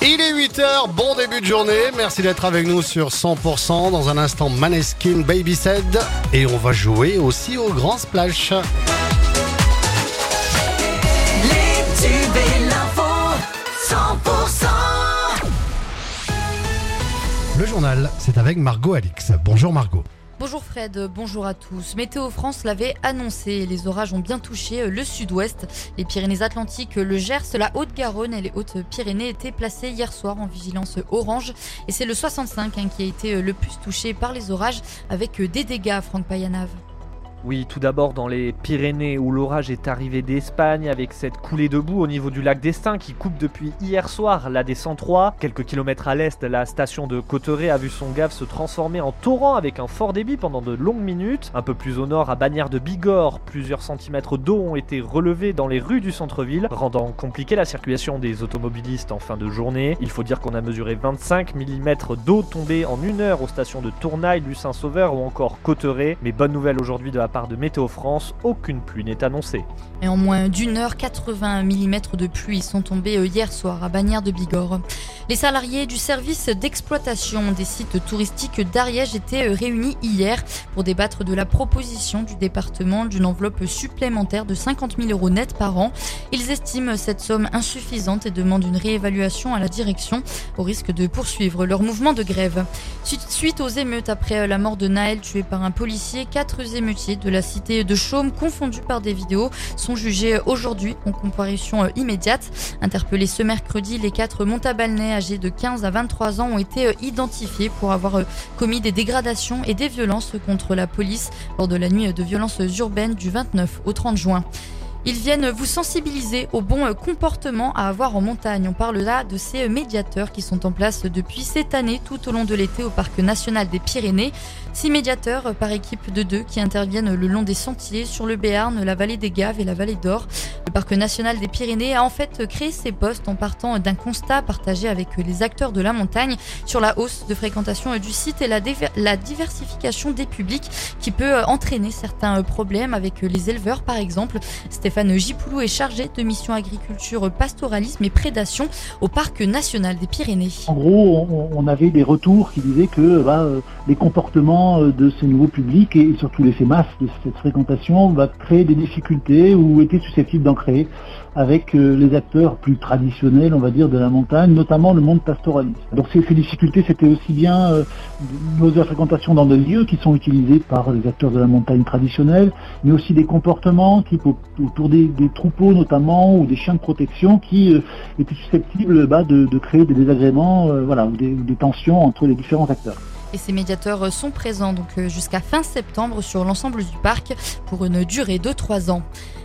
Il est 8h, bon début de journée. Merci d'être avec nous sur 100%. Dans un instant, Maneskin Baby Said. Et on va jouer aussi au Grand Splash. Les tubes et l'info, 100%. Le journal, c'est avec Margot Alix. Bonjour Margot. Bonjour Fred, bonjour à tous. Météo France l'avait annoncé, les orages ont bien touché le sud-ouest. Les Pyrénées-Atlantiques, le Gers, la Haute-Garonne et les Hautes-Pyrénées étaient placés hier soir en vigilance orange. Et c'est le 65 hein, qui a été le plus touché par les orages avec des dégâts, Franck Payanave. Oui, tout d'abord dans les Pyrénées où l'orage est arrivé d'Espagne avec cette coulée de boue au niveau du lac d'Estaing qui coupe depuis hier soir la D103. Quelques kilomètres à l'est, la station de Cotteret a vu son gave se transformer en torrent avec un fort débit pendant de longues minutes. Un peu plus au nord, à Bagnères de Bigorre, plusieurs centimètres d'eau ont été relevés dans les rues du centre-ville, rendant compliquée la circulation des automobilistes en fin de journée. Il faut dire qu'on a mesuré 25 mm d'eau tombée en une heure aux stations de Tournaille, Lucin-Sauveur ou encore Cotteret. Mais bonne nouvelle aujourd'hui de la part de Météo France, aucune pluie n'est annoncée. Et en moins d'une heure, 80 mm de pluie sont tombés euh, hier soir à Bagnères de Bigorre. Les salariés du service d'exploitation des sites touristiques d'Ariège étaient euh, réunis hier pour débattre de la proposition du département d'une enveloppe supplémentaire de 50 000 euros net par an. Ils estiment cette somme insuffisante et demandent une réévaluation à la direction au risque de poursuivre leur mouvement de grève. Suite aux émeutes après euh, la mort de Naël tué par un policier, quatre émeutiers de la cité de Chaume confondus par des vidéos sont jugés aujourd'hui en comparution euh, immédiate. Interpellés ce mercredi, les quatre Montabalnais âgés de 15 à 23 ans ont été euh, identifiés pour avoir commis des dégradations et des violences contre la police lors de la nuit de violences urbaines du 29 au 30 juin. Ils viennent vous sensibiliser au bon comportement à avoir en montagne. On parle là de ces médiateurs qui sont en place depuis cette année tout au long de l'été au Parc national des Pyrénées. Six médiateurs par équipe de deux qui interviennent le long des sentiers sur le Béarn, la vallée des Gaves et la vallée d'Or. Le Parc national des Pyrénées a en fait créé ces postes en partant d'un constat partagé avec les acteurs de la montagne sur la hausse de fréquentation du site et la, diversification des publics qui peut entraîner certains problèmes avec les éleveurs par exemple. Gipoulou est chargé de mission agriculture, pastoralisme et prédation au Parc national des Pyrénées. En gros, on avait des retours qui disaient que bah, les comportements de ces nouveaux publics et surtout l'effet masse de cette fréquentation va créer des difficultés ou était susceptible d'en créer avec euh, les acteurs plus traditionnels, on va dire, de la montagne, notamment le monde pastoraliste. Donc ces, difficultés, c'était aussi bien euh, nos fréquentation dans des lieux qui sont utilisés par les acteurs de la montagne traditionnelle, mais aussi des comportements qui, autour des, troupeaux notamment, ou des chiens de protection qui euh, étaient susceptibles bah, de, créer des désagréments voilà, ou des tensions entre les différents acteurs. Et ces médiateurs sont présents donc euh, jusqu'à fin septembre sur l'ensemble du parc pour une durée de 3 ans.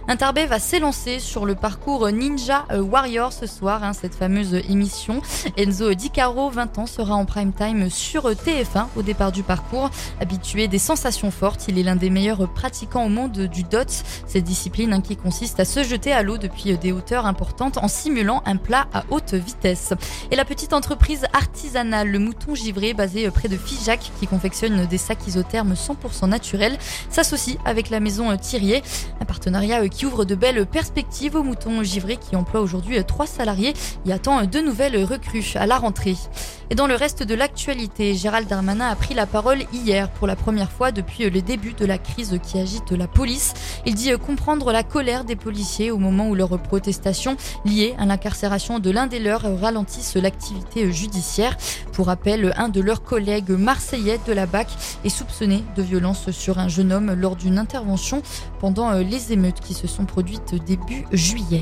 Intarbé va s'élancer sur le parcours Ninja Warrior ce soir, hein, cette fameuse émission. Enzo Di Caro, 20 ans, sera en prime time sur TF1 au départ du parcours. Habitué des sensations fortes, il est l'un des meilleurs pratiquants au monde du DOT, cette discipline hein, qui consiste à se jeter à l'eau depuis des hauteurs importantes en simulant un plat à haute vitesse. Et la petite entreprise artisanale Le Mouton Givré, basée près de Figeac, qui confectionne des sacs isothermes 100% naturels, s'associe avec la maison Thirier, un partenariat qui qui ouvre de belles perspectives au mouton givré qui emploie aujourd'hui trois salariés et attend de nouvelles recrues à la rentrée. Et dans le reste de l'actualité, Gérald Darmanin a pris la parole hier pour la première fois depuis le début de la crise qui agite la police. Il dit comprendre la colère des policiers au moment où leurs protestations liées à l'incarcération de l'un des leurs ralentissent l'activité judiciaire. Pour rappel, un de leurs collègues marseillais de la BAC est soupçonné de violence sur un jeune homme lors d'une intervention pendant les émeutes qui se sont produites début juillet.